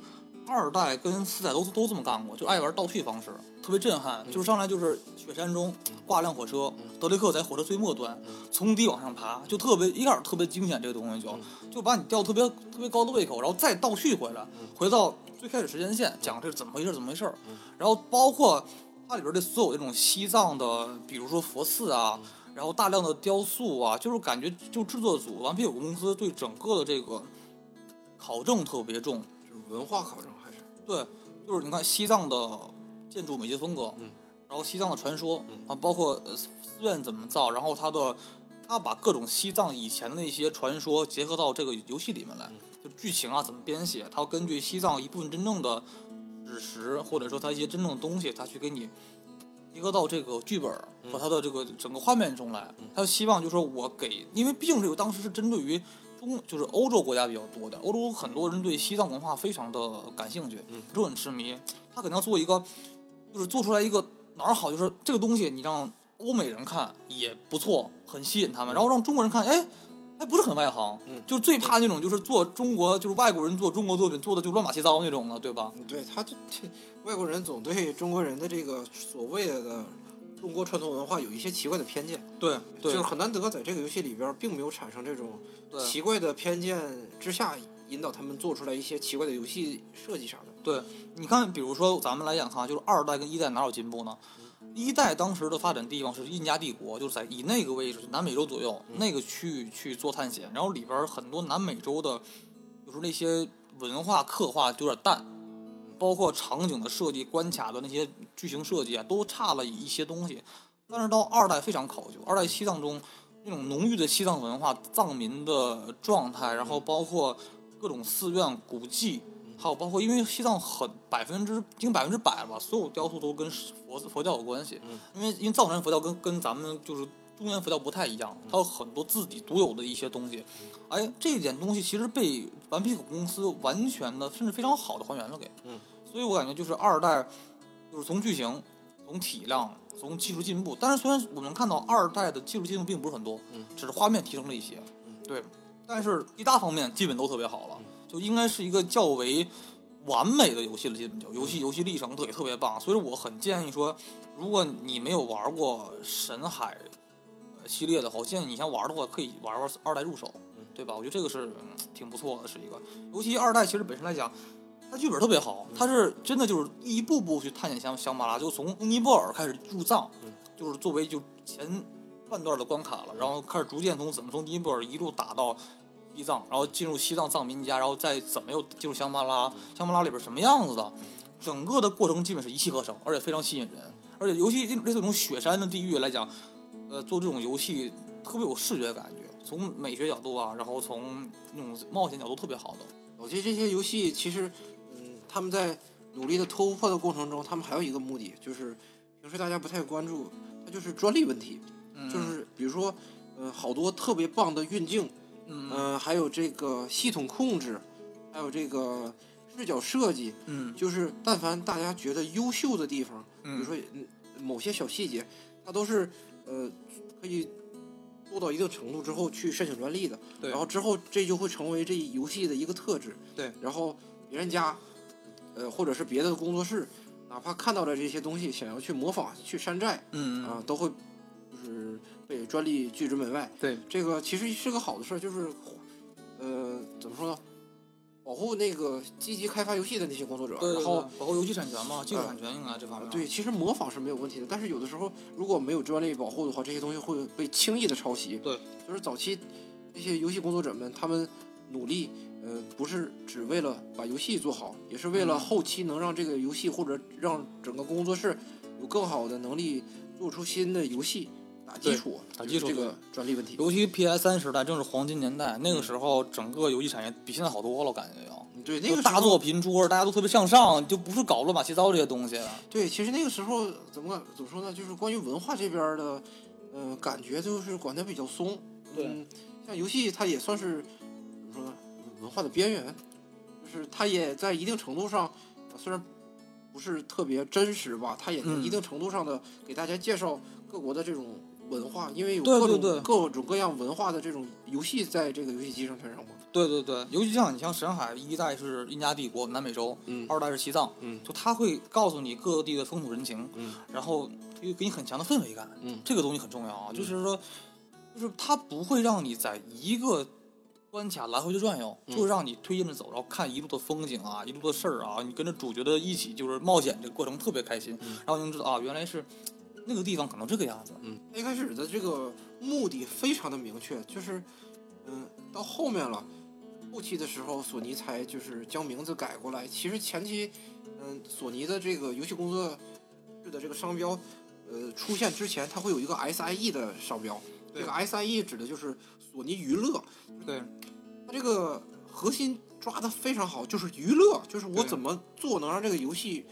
二代跟四代都都这么干过，就爱玩倒叙方式，特别震撼。嗯。就是上来就是雪山中挂辆火车，德雷克在火车最末端嗯。从低往上爬，就特别一开始特别惊险，这个东西就嗯。就把你吊特别特别高的胃口，然后再倒叙回来，嗯。回到最开始时间线讲这是怎么回事怎么回事儿，然后包括它里边的所有这种西藏的，比如说佛寺啊。然后大量的雕塑啊，就是感觉就制作组顽皮有公司对整个的这个考证特别重，就是文化考证还是对，就是你看西藏的建筑美学风格，嗯，然后西藏的传说嗯啊，包括呃寺院怎么造，然后它的他把各种西藏以前的那些传说结合到这个游戏里面来，嗯就剧情啊怎么编写，它要根据西藏一部分真正的史实，或者说它一些真正的东西，它去给你结合到这个剧本和他的这个整个画面中来。他希望就是说我给，因为毕竟这个当时是针对于中，就是欧洲国家比较多的，欧洲很多人对西藏文化非常的感兴趣，嗯都很痴迷。他可能要做一个，就是做出来一个哪儿好，就是这个东西你让欧美人看也不错，很吸引他们，然后让中国人看，哎。还不是很外行，嗯就最怕那种就是做中国就是外国人做中国作品做的就乱码七糟那种的，对吧？嗯对，他这这外国人总对中国人的这个所谓的中国传统文化有一些奇怪的偏见，对对。就是很难得在这个游戏里边并没有产生这种奇怪的偏见之下，引导他们做出来一些奇怪的游戏设计啥的。对，你看，比如说咱们来讲哈，就是二代跟一代哪有进步呢？一代当时的发展地方是印加帝国，就是在以那个位置，南美洲左右、那个区域去做探险，然后里边儿很多南美洲的，就是那些文化刻画就有点淡，包括场景的设计、关卡的那些剧情设计啊，都差了一些东西。但是到二代非常考究，二代西藏中那种浓郁的西藏文化、藏民的状态，然后包括各种寺院、古迹，还有包括因为西藏很百分之近百分之百了吧，所有雕塑都跟佛佛教有关系。嗯因为因为藏传佛教跟跟咱们就是中原佛教不太一样，它有很多自己独有的一些东西。哎，这一点东西其实被顽皮狗公司完全的甚至非常好的还原了给。嗯。所以我感觉就是二代，就是从剧情、从体量、从技术进步，但是虽然我们看到二代的技术进步并不是很多，嗯只是画面提升了一些，嗯对，但是其他方面基本都特别好了嗯，就应该是一个较为完美的游戏了，基本就游戏游戏历程也特别棒，所以我很建议说，如果你没有玩过神海呃系列的话，我建议你先玩的话可以玩玩二代入手，对吧？我觉得这个是、嗯挺不错的，是一个，尤其二代其实本身来讲。它剧本特别好，它是真的就是一步步去探险香香巴拉，就从尼泊尔开始入藏，嗯就是作为就前半段的关卡了，然后开始逐渐从怎么从尼泊尔一路打到西藏，然后进入西藏藏民家，然后再怎么又进入香巴拉，香巴拉里边什么样子的，整个的过程基本是一气呵成，而且非常吸引人，而且尤其类似这种雪山的地域来讲，呃，做这种游戏特别有视觉感觉，从美学角度啊，然后从那种冒险角度特别好的。我觉得这些游戏其实，嗯，他们在努力的突破的过程中，他们还有一个目的，就是平时大家不太关注，它就是专利问题，嗯就是比如说，呃，好多特别棒的运镜，嗯嗯、还有这个系统控制，还有这个视角设计，嗯就是但凡大家觉得优秀的地方，比嗯如说嗯某些小细节，它都是呃可以做到一定程度之后去申请专利的。对然后之后这就会成为这游戏的一个特质。对，然后别人家，呃，或者是别的工作室，哪怕看到了这些东西，想要去模仿、去山寨嗯啊，都会就是被专利拒之门外。对这个其实是个好的事儿，就是呃，怎么说呢？保护那个积极开发游戏的那些工作者，对，然后保护游戏产权嘛，技术产权应该这方面。对，其实模仿是没有问题的，但是有的时候如果没有专利保护的话，这些东西会被轻易的抄袭。对，就是早期那些游戏工作者们，他们努力，呃，不是只为了把游戏做好，也是为了嗯后期能让这个游戏或者让整个工作室有更好的能力做出新的游戏打基础，打基础就是这个专利问题。尤其 PS 三时代正是黄金年代，那个时候整个游戏产业比现在好多了，我感觉要。对，那个大作频出，大家都特别向上，就不是搞乱七八糟这些东西。对，其实那个时候怎么怎么说呢？就是关于文化这边的，呃，感觉就是管得比较松。对嗯，像游戏它也算是怎么说呢？文化的边缘，就是它也在一定程度上，呃虽然不是特别真实吧，它也能嗯一定程度上的给大家介绍各国的这种文化，因为有对各种对。对各种各样文化的这种游戏在这个游戏机上产生嘛。对对对，尤其像你像神海一代是印加帝国南美洲，嗯二代是西藏，嗯。就他会告诉你各地的风土人情，嗯然后又给你很强的氛围感，嗯。这个东西很重要啊，嗯就是说，就是它不会让你在一个关卡来回的转悠，嗯就是让你推进着走，然后看一路的风景啊，一路的事儿啊，你跟着主角的一起就是冒险，这个过程特别开心，嗯。然后你就知道啊，原来是那个地方可能这个样子，嗯，一开始的这个目的非常的明确，就是，嗯，到后面了，后期的时候，索尼才就是将名字改过来。其实前期，嗯，索尼的这个游戏工作室的这个商标，呃，出现之前，它会有一个 SIE 的商标。这个 SIE 指的就是索尼娱乐，对。它这个核心抓的非常好，就是娱乐，就是我怎么做能让这个游戏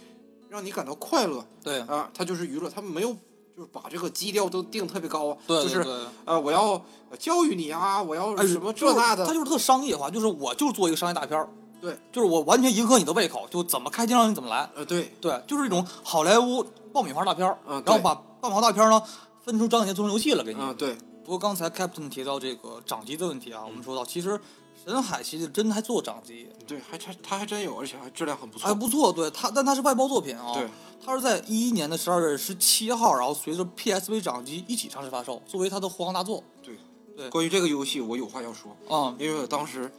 让你感到快乐。对。啊，它就是娱乐，他们没有就是把这个基调都定特别高啊，对，就是呃，我要教育你啊，我要哎，什么这那的，它就是特商业化，就是我就是做一个商业大片儿，对，就是我完全迎合你的胃口，就怎么开心让你怎么来，呃，对，对，就是一种好莱坞爆米花大片儿，嗯，然后把爆米花大片儿呢分出章节做成游戏了给你。嗯，对，不过刚才 Captain 提到这个掌机的问题啊，嗯我们说到其实神海系列真的还做掌机，对，还还它还真有，而且还质量很不错，还不错，对它，但它是外包作品啊。对，它是在一一年的十二月十七号，然后随着 PSV 掌机一起上市发售，作为它的护航大作。对。对。关于这个游戏，我有话要说，啊、因为我当时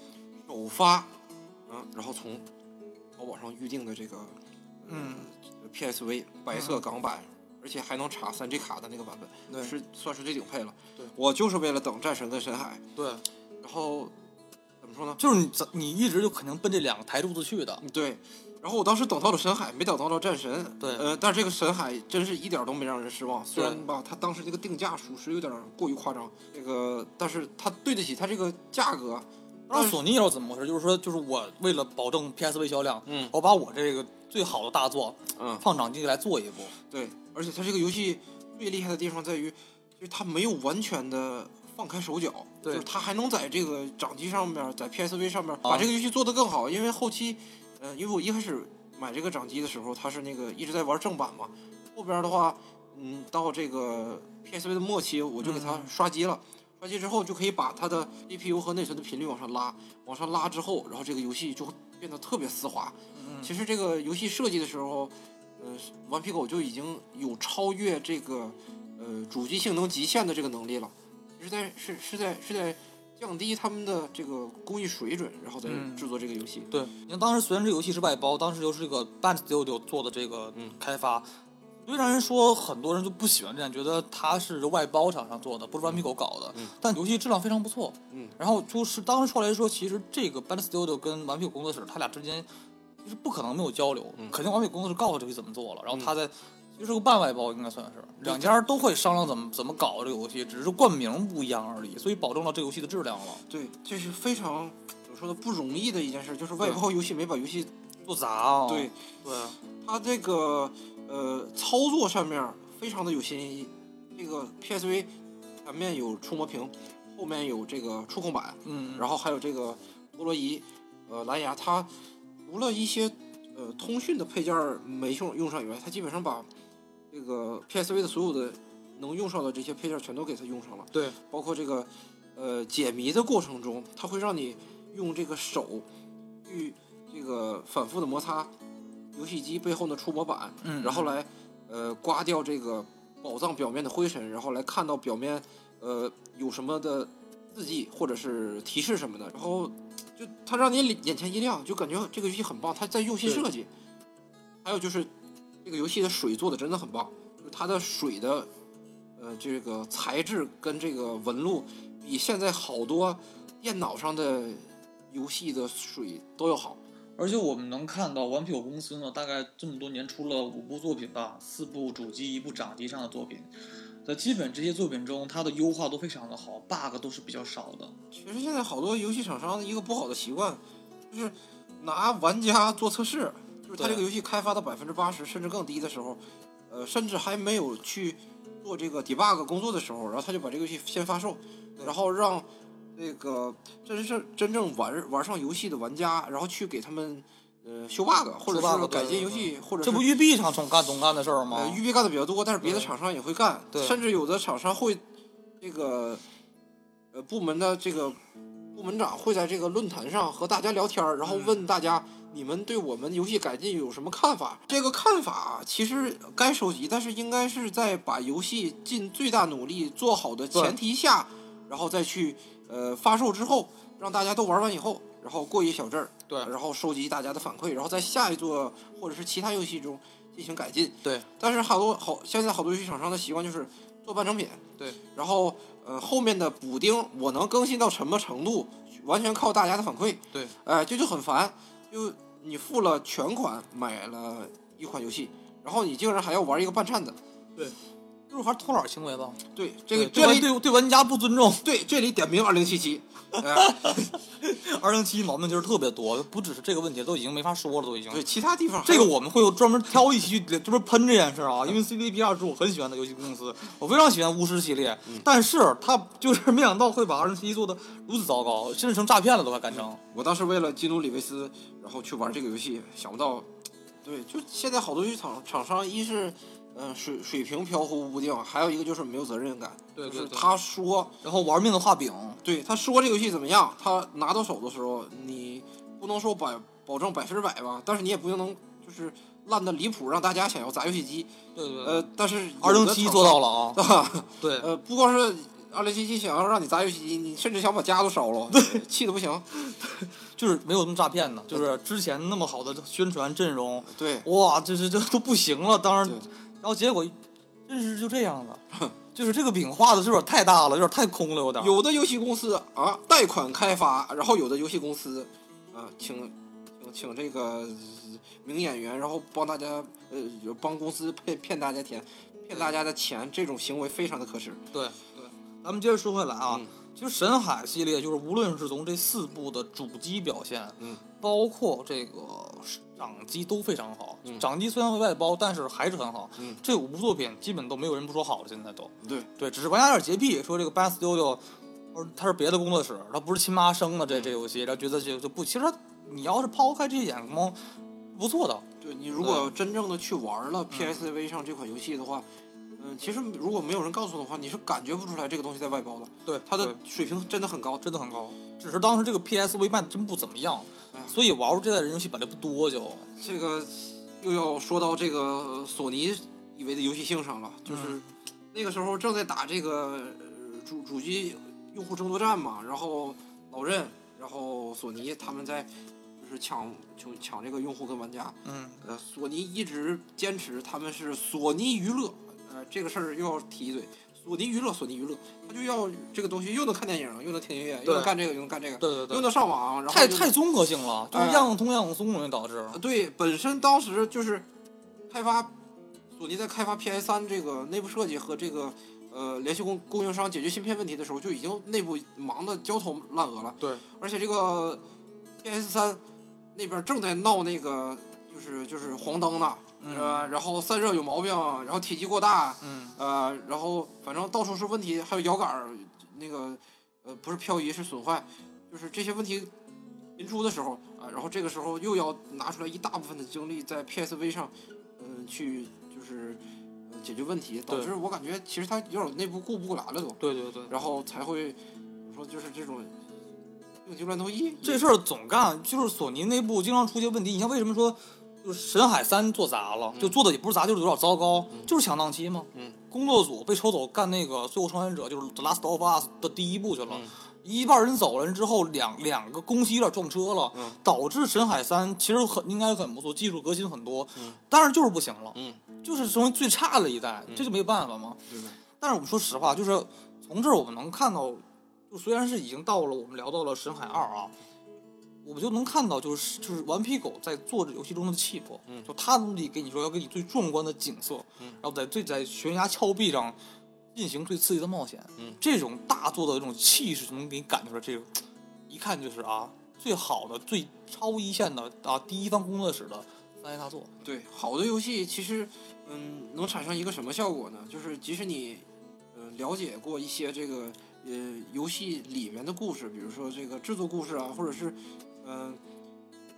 首发，嗯，然后从淘宝上预定的这个，嗯。呃，PSV 白色港版，而且还能插三 G 卡的那个版本，对。是算是最顶配了。对。我就是为了等战神跟深海，对，然后说说呢？就是你怎你一直就肯定奔这两个台柱子去的。对，然后我当时等到了深海，没等到了战神。对呃，但是这个深海真是一点儿都没让人失望。虽然吧，它当时这个定价属实有点过于夸张，这个但是它对得起它这个价格。那索尼也是怎么回事？就是说，就是我为了保证 PSV 销量，嗯我把我这个最好的大作嗯，放掌机来做一部。对，而且它这个游戏最厉害的地方在于，就是它没有完全的放开手脚，对就是它还能在这个掌机上面，在 PSV 上面把这个游戏做得更好。因为后期，呃，因为我一开始买这个掌机的时候，它是那个一直在玩正版嘛，后边的话，嗯，到这个 PSV 的末期，我就给它嗯刷机了。刷机之后就可以把它的 CPU 和内存的频率往上拉，往上拉之后，然后这个游戏就会变得特别丝滑。嗯，其实这个游戏设计的时候，呃，顽皮狗就已经有超越这个呃主机性能极限的这个能力了，是在是是在是在降低他们的这个工艺水准，然后再嗯制作这个游戏。对，因为当时虽然这个游戏是外包，当时又是这个 Band Studio 做的这个嗯开发，虽然人说很多人就不喜欢这样，觉得它是外包厂商做的，不是顽皮狗搞的，嗯但游戏质量非常不错。嗯，然后就是当时出来说，其实这个 Band Studio 跟顽皮狗工作室，他俩之间其实不可能没有交流，嗯肯定顽皮狗工作室告诉这游戏怎么做了，然后嗯他在。其实是个半外包，应该算是两家都会商量怎么怎么搞这个游戏，只是冠名不一样而已，所以保证了这个游戏的质量了。对，这是非常怎么说呢不容易的一件事，就是外包游戏没把游戏做砸啊、对对，它这个呃操作上面非常的有新意。这个 PSV 前面有触摸屏，后面有这个触控板，嗯，然后还有这个陀螺仪，呃，蓝牙，它除了一些呃通讯的配件儿没用用上以外，它基本上把这个 PSV 的所有的能用上的这些配件全都给它用上了，对，包括这个呃解谜的过程中，它会让你用这个手去这个反复的摩擦游戏机背后的触摸板，嗯，然后来呃刮掉这个宝藏表面的灰尘，然后来看到表面呃有什么的字迹或者是提示什么的，然后就它让你眼前一亮，就感觉这个游戏很棒，它在用心设计。还有就是这个游戏的水做的真的很棒，就是它的水的呃这个材质跟这个纹路比现在好多电脑上的游戏的水都要好。而且我们能看到顽皮狗公司呢，大概这么多年出了五部作品吧，四部主机，一部掌机上的作品，在基本这些作品中，它的优化都非常的好，bug 都是比较少的。其实现在好多游戏厂商的一个不好的习惯，就是拿玩家做测试，就是他这个游戏开发到百分之八十甚至更低的时候，呃，甚至还没有去做这个 debug 工作的时候，然后他就把这个游戏先发售，然后让那个真是真正玩玩上游戏的玩家，然后去给他们呃修 bug，或者是改进游戏，或者这不育碧厂总干总干的事儿吗？呃，育碧干的比较多，但是别的厂商也会干，对甚至有的厂商会这个呃部门的这个部门长会在这个论坛上和大家聊天，然后嗯问大家。你们对我们游戏改进有什么看法？这个看法其实该收集，但是应该是在把游戏尽最大努力做好的前提下，然后再去呃发售之后，让大家都玩完以后，然后过一小阵儿，对。然后收集大家的反馈，然后在下一座或者是其他游戏中进行改进。对。但是好多好，现在好多游戏厂商的习惯就是做半成品，对，然后呃后面的补丁我能更新到什么程度，完全靠大家的反馈，对，哎、这就很烦，就你付了全款买了一款游戏，然后你竟然还要玩一个半颤的，就是还是偷懒行为吧。对，这个对这里对对玩家不尊重。对这里点名二零七七，哎 二零七毛病就是特别多，不只是这个问题，都已经没法说了，都已经。对，其他地方这个我们会有专门挑一期去，就是喷这件事啊，因为 CDPR 是我很喜欢的游戏公司，我非常喜欢巫师系列，但是他就是没想到会把二零七做的如此糟糕，甚至成诈骗了都快干成。我当时为了基努里维斯，然后去玩这个游戏，想不到，对，就现在好多游戏厂厂商，一是嗯、呃水水平飘忽不定，还有一个就是没有责任感，对对对就是他说，然后玩命的画饼，对他说这个游戏怎么样，他拿到手的时候，你不能说百保证百分之百吧，但是你也不能就是烂的离谱，让大家想要砸游戏机，对对对，呃，但是二零七做到了啊，了，对，呃，不光是。二零七七想要让你砸游戏机，你甚至想把家都烧了，对，气的不行。就是没有那么诈骗的，就是之前那么好的宣传阵容，对，哇，这这这都不行了，当然对，然后结果真是就这样的，就是这个饼画的是不是太大了，有点太空了，有点。有的游戏公司啊贷款开发，然后有的游戏公司啊请请请这个名演员，然后帮大家呃帮公司骗骗大家钱，骗大家的钱，这种行为非常的可耻。对对，咱们接着说回来啊，嗯其实神海系列就是无论是从这四部的主机表现，嗯，包括这个掌机都非常好。嗯掌机虽然会外包，但是还是很好。嗯这五部作品基本都没有人不说好的，现在都对，对，只是玩家有点洁癖，说这个 Bad Studio，或者他是别的工作室，他不是亲妈生的这这游戏，然后觉得就就不，其实你要是抛开这些眼光，不错的。对你如果真正的去玩了 PSV 上这款游戏的话，嗯，其实如果没有人告诉的话，你是感觉不出来这个东西在外包的，对，它的水平真的很高。真的很高，只是当时这个 PSV 卖的真不怎么样哎，所以玩过这代人游戏本来不多就。这个又要说到这个索尼以为的游戏性上了，就是嗯那个时候正在打这个呃主主机用户争夺战嘛，然后老任，然后索尼他们在就是抢抢抢这个用户跟玩家，嗯，呃，索尼一直坚持他们是索尼娱乐，呃，这个事儿又要提一嘴，索尼娱乐，索尼娱乐，他就要这个东西又能看电影，又能听音乐，又能干这个，又能干这个，对对对，又能上网，然后太太综合性了，就是哎样通样松容易导致。呃对，本身当时就是开发索尼在开发 PS 三这个内部设计和这个呃联系供供应商解决芯片问题的时候，就已经内部忙得焦头烂额了。对，而且这个 PS 三那边正在闹那个就是就是黄灯呢，嗯。呃，然后散热有毛病，然后体积过大，嗯，呃，然后反正到处是问题，还有摇杆儿那个呃不是漂移是损坏，就是这些问题频出的时候啊，然后这个时候又要拿出来一大部分的精力在 PSV 上，嗯、去就是、呃解决问题，导致我感觉其实他有点内部顾不过来了都，对对对，然后才会说就是这种病急乱投医，这事儿总干，就是索尼内部经常出现问题。你像为什么说就是神海三做砸了，就做的也不是砸，就是有点糟糕，就是抢档期嘛。嗯，工作组被抽走干那个《最后生还者》，就是《The Last of Us》的第一部去了。嗯。一半人走了之后，两两个公司有点撞车了，嗯。导致神海三其实很应该很不错，技术革新很多，嗯。但是就是不行了，嗯，就是成为最差的一代，这就没有办法嘛。但是我们说实话，就是从这儿我们能看到，就虽然是已经到了我们聊到了《神海二》啊，我们就能看到，就是就是顽皮狗在做这游戏中的气魄，嗯。就他的目的给你说要给你最壮观的景色，嗯。然后在最在悬崖峭壁上进行最刺激的冒险，嗯。这种大作的这种气势就能给你感觉出来，这个一看就是啊最好的、最超一线的啊第一方工作室的三 A 大作，对，好的游戏其实，嗯，能产生一个什么效果呢？就是即使你，呃，了解过一些这个呃游戏里面的故事，比如说这个制作故事啊，或者是，嗯、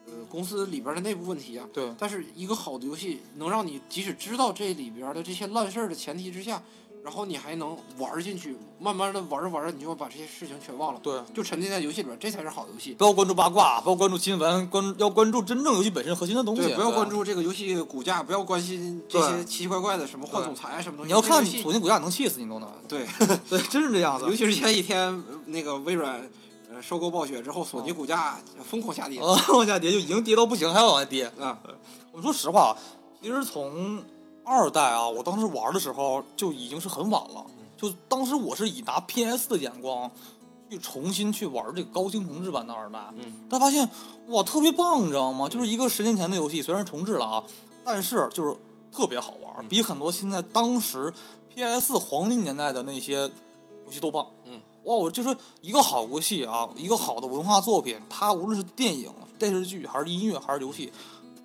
呃，公司里边的内部问题啊，对但是一个好的游戏能让你即使知道这里边的这些烂事儿的前提之下，然后你还能玩儿进去，慢慢的玩着玩着，你就要把这些事情全忘了，对。就沉浸在游戏里边，这才是好游戏。不要关注八卦，不要关注新闻，关要关注真正游戏本身核心的东西。对，不要关注这个游戏股价，不要关心这些奇奇怪怪的什么换总裁啊什么东西。你要看这个游戏索尼股价能气死你都能。对，对，真是这样子尤其是前几天呃那个微软呃收购暴雪之后，索尼股价疯狂下跌。啊，往下跌就已经跌到不行，还要往下跌。啊，我们说实话，其实从二代啊，我当时玩的时候就已经是很晚了。就当时我是以拿 PS 的眼光去重新去玩这个高清重置版的二代，嗯，但发现哇特别棒，你知道吗？就是一个十年前的游戏，虽然重置了啊，但是就是特别好玩，比很多现在当时 PS 黄金年代的那些游戏都棒。嗯，哇，我就说一个好游戏啊，一个好的文化作品，它无论是电影、电视剧，还是音乐，还是游戏，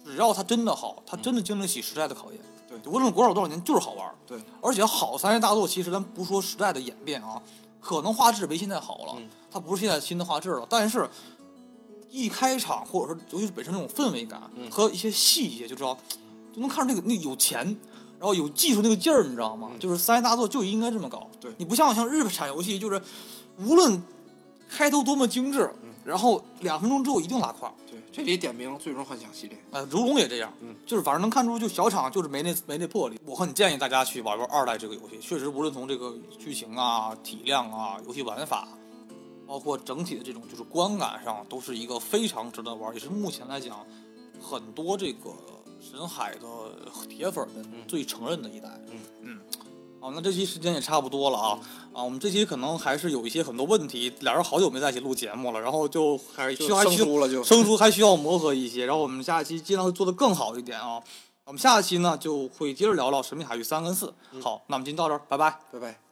只要它真的好，它真的经得起时代的考验。对无论过了多少年，就是好玩。对，而且好三 A 大作，其实咱不说时代的演变啊，可能画质没现在好了，嗯它不是现在新的画质了，但是一开场或者说尤其是本身那种氛围感、嗯和一些细节，就知道就能看出那个那个有钱，然后有技术那个劲儿，你知道吗？嗯就是三 A 大作就应该这么搞。对你不像像日产游戏，就是无论开头多么精致，嗯然后两分钟之后一定拉胯。对，这里点名《最终幻想》系列。呃，如龙也这样，嗯，就是反正能看出，就小厂就是没那没那魄力。我很建议大家去玩玩二代这个游戏，确实无论从这个剧情啊、体量啊、游戏玩法，包括整体的这种就是观感上，都是一个非常值得玩，也是目前来讲很多这个神海的铁粉们最承认的一代。嗯嗯，好，那这期时间也差不多了啊啊，我们这期可能还是有一些很多问题，俩人好久没在一起录节目了，然后就还需要生疏了就生疏还需要磨合一些，然后我们下一期尽量会做得更好一点啊。我们下一期呢就会接着聊聊《神秘海域三》跟四。好，那我们今天到这儿，拜拜。拜拜。